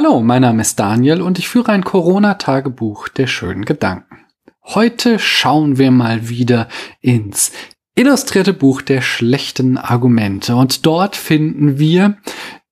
Hallo, mein Name ist Daniel und ich führe ein Corona-Tagebuch der schönen Gedanken. Heute schauen wir mal wieder ins illustrierte Buch der schlechten Argumente und dort finden wir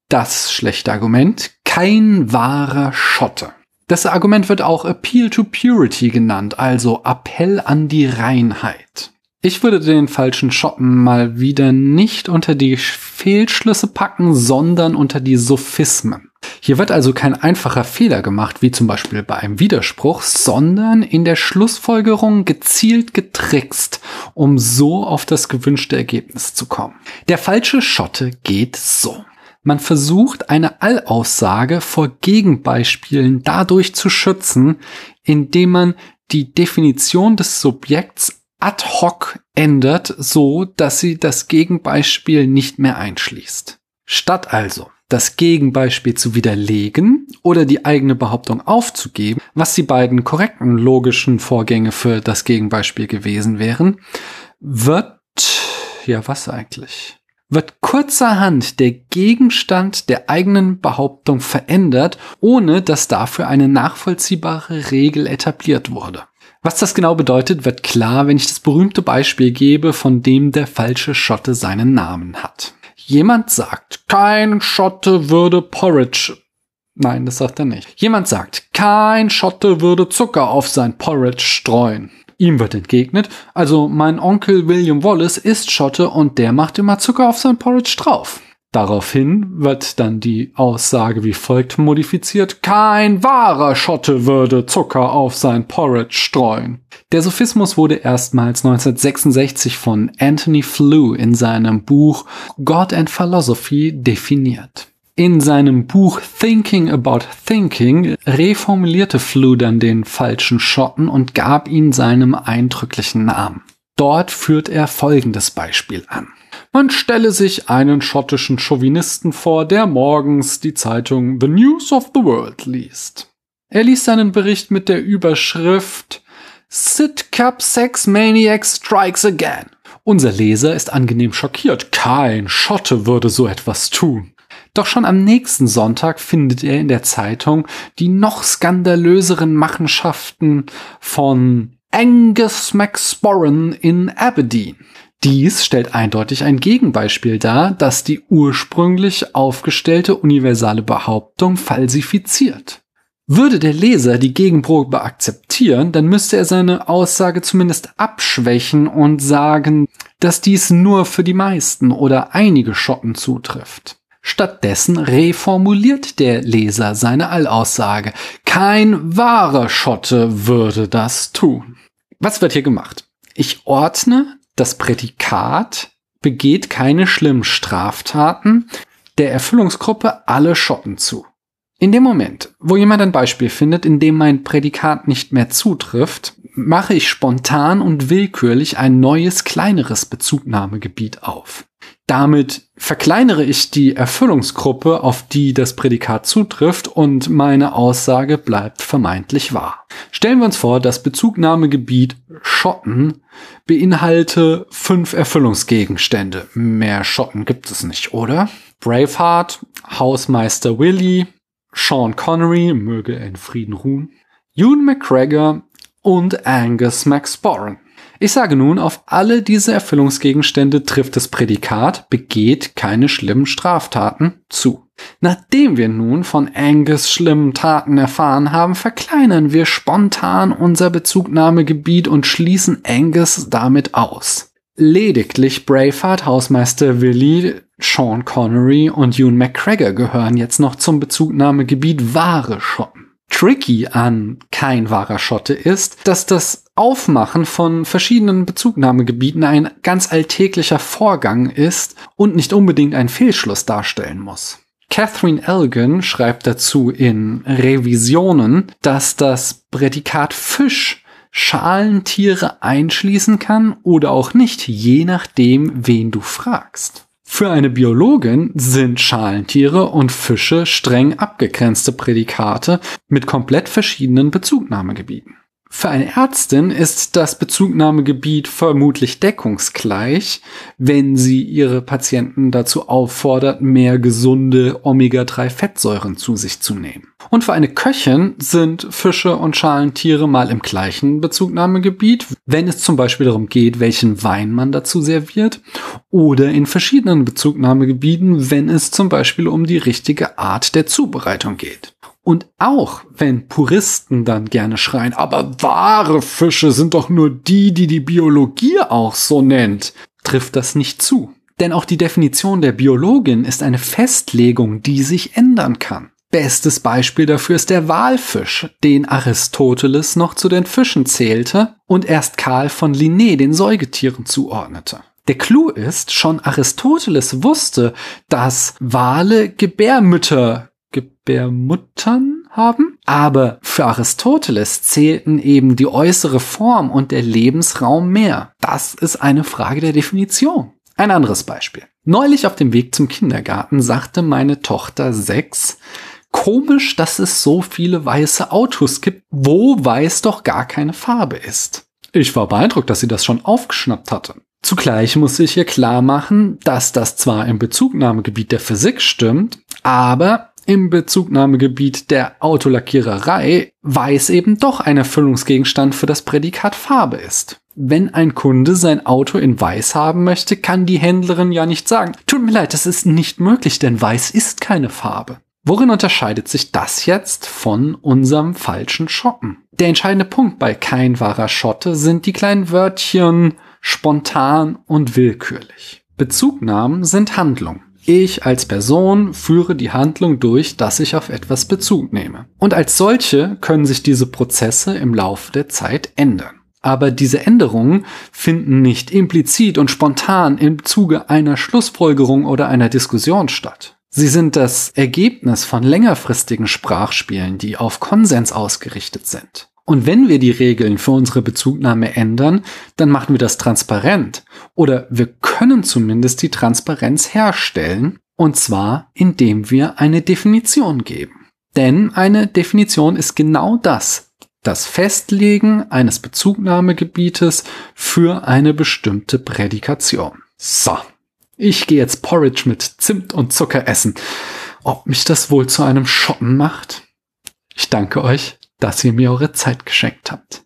das schlechte Argument, kein wahrer Schotte. Das Argument wird auch Appeal to Purity genannt, also Appell an die Reinheit. Ich würde den falschen Schotten mal wieder nicht unter die Fehlschlüsse packen, sondern unter die Sophismen. Hier wird also kein einfacher Fehler gemacht, wie zum Beispiel bei einem Widerspruch, sondern in der Schlussfolgerung gezielt getrickst, um so auf das gewünschte Ergebnis zu kommen. Der falsche Schotte geht so. Man versucht eine Allaussage vor Gegenbeispielen dadurch zu schützen, indem man die Definition des Subjekts ad hoc ändert, so dass sie das Gegenbeispiel nicht mehr einschließt. Statt also das Gegenbeispiel zu widerlegen oder die eigene Behauptung aufzugeben, was die beiden korrekten logischen Vorgänge für das Gegenbeispiel gewesen wären, wird, ja was eigentlich? Wird kurzerhand der Gegenstand der eigenen Behauptung verändert, ohne dass dafür eine nachvollziehbare Regel etabliert wurde. Was das genau bedeutet, wird klar, wenn ich das berühmte Beispiel gebe, von dem der falsche Schotte seinen Namen hat. Jemand sagt, kein Schotte würde Porridge. Nein, das sagt er nicht. Jemand sagt, kein Schotte würde Zucker auf sein Porridge streuen. Ihm wird entgegnet, also mein Onkel William Wallace ist Schotte und der macht immer Zucker auf sein Porridge drauf. Daraufhin wird dann die Aussage wie folgt modifiziert. Kein wahrer Schotte würde Zucker auf sein Porridge streuen. Der Sophismus wurde erstmals 1966 von Anthony Flew in seinem Buch God and Philosophy definiert. In seinem Buch Thinking About Thinking reformulierte Flew dann den falschen Schotten und gab ihn seinem eindrücklichen Namen. Dort führt er folgendes Beispiel an. Man stelle sich einen schottischen Chauvinisten vor, der morgens die Zeitung The News of the World liest. Er liest seinen Bericht mit der Überschrift Sid Cup Sex Maniac Strikes Again. Unser Leser ist angenehm schockiert. Kein Schotte würde so etwas tun. Doch schon am nächsten Sonntag findet er in der Zeitung die noch skandalöseren Machenschaften von Angus McSporran in Aberdeen. Dies stellt eindeutig ein Gegenbeispiel dar, das die ursprünglich aufgestellte universale Behauptung falsifiziert. Würde der Leser die Gegenprobe akzeptieren, dann müsste er seine Aussage zumindest abschwächen und sagen, dass dies nur für die meisten oder einige Schotten zutrifft. Stattdessen reformuliert der Leser seine Allaussage. Kein wahrer Schotte würde das tun. Was wird hier gemacht? Ich ordne das Prädikat begeht keine schlimmen Straftaten der Erfüllungsgruppe alle Schotten zu. In dem Moment, wo jemand ein Beispiel findet, in dem mein Prädikat nicht mehr zutrifft, mache ich spontan und willkürlich ein neues, kleineres Bezugnahmegebiet auf. Damit verkleinere ich die Erfüllungsgruppe, auf die das Prädikat zutrifft und meine Aussage bleibt vermeintlich wahr. Stellen wir uns vor, das Bezugnahmegebiet Schotten beinhalte fünf Erfüllungsgegenstände. Mehr Schotten gibt es nicht, oder? Braveheart, Hausmeister Willy, Sean Connery, möge er in Frieden ruhen, Ewan McGregor und Angus McSporran. Ich sage nun, auf alle diese Erfüllungsgegenstände trifft das Prädikat begeht keine schlimmen Straftaten zu. Nachdem wir nun von Angus schlimmen Taten erfahren haben, verkleinern wir spontan unser Bezugnahmegebiet und schließen Angus damit aus. Lediglich Braveheart, Hausmeister Willy, Sean Connery und Ewan McGregor gehören jetzt noch zum Bezugnahmegebiet wahre Schotten. Tricky an kein wahrer Schotte ist, dass das Aufmachen von verschiedenen Bezugnahmegebieten ein ganz alltäglicher Vorgang ist und nicht unbedingt einen Fehlschluss darstellen muss. Catherine Elgin schreibt dazu in Revisionen, dass das Prädikat Fisch Schalentiere einschließen kann oder auch nicht, je nachdem, wen du fragst. Für eine Biologin sind Schalentiere und Fische streng abgegrenzte Prädikate mit komplett verschiedenen Bezugnahmegebieten. Für eine Ärztin ist das Bezugnahmegebiet vermutlich deckungsgleich, wenn sie ihre Patienten dazu auffordert, mehr gesunde Omega-3-Fettsäuren zu sich zu nehmen. Und für eine Köchin sind Fische und Schalentiere mal im gleichen Bezugnahmegebiet, wenn es zum Beispiel darum geht, welchen Wein man dazu serviert, oder in verschiedenen Bezugnahmegebieten, wenn es zum Beispiel um die richtige Art der Zubereitung geht. Und auch wenn Puristen dann gerne schreien, aber wahre Fische sind doch nur die, die die Biologie auch so nennt, trifft das nicht zu. Denn auch die Definition der Biologin ist eine Festlegung, die sich ändern kann. Bestes Beispiel dafür ist der Walfisch, den Aristoteles noch zu den Fischen zählte und erst Karl von Linné den Säugetieren zuordnete. Der Clou ist, schon Aristoteles wusste, dass Wale Gebärmütter Gebärmuttern haben. Aber für Aristoteles zählten eben die äußere Form und der Lebensraum mehr. Das ist eine Frage der Definition. Ein anderes Beispiel. Neulich auf dem Weg zum Kindergarten sagte meine Tochter sechs, komisch, dass es so viele weiße Autos gibt, wo weiß doch gar keine Farbe ist. Ich war beeindruckt, dass sie das schon aufgeschnappt hatte. Zugleich muss ich ihr klar machen, dass das zwar im Bezugnahmegebiet der Physik stimmt, aber im Bezugnahmegebiet der Autolackiererei weiß eben doch ein Erfüllungsgegenstand für das Prädikat Farbe ist. Wenn ein Kunde sein Auto in Weiß haben möchte, kann die Händlerin ja nicht sagen, tut mir leid, das ist nicht möglich, denn Weiß ist keine Farbe. Worin unterscheidet sich das jetzt von unserem falschen Shoppen? Der entscheidende Punkt bei kein wahrer Schotte sind die kleinen Wörtchen spontan und willkürlich. Bezugnahmen sind Handlungen. Ich als Person führe die Handlung durch, dass ich auf etwas Bezug nehme. Und als solche können sich diese Prozesse im Laufe der Zeit ändern. Aber diese Änderungen finden nicht implizit und spontan im Zuge einer Schlussfolgerung oder einer Diskussion statt. Sie sind das Ergebnis von längerfristigen Sprachspielen, die auf Konsens ausgerichtet sind. Und wenn wir die Regeln für unsere Bezugnahme ändern, dann machen wir das transparent. Oder wir können zumindest die Transparenz herstellen. Und zwar, indem wir eine Definition geben. Denn eine Definition ist genau das. Das Festlegen eines Bezugnahmegebietes für eine bestimmte Prädikation. So. Ich gehe jetzt Porridge mit Zimt und Zucker essen. Ob mich das wohl zu einem Schoppen macht? Ich danke euch dass ihr mir eure Zeit geschenkt habt.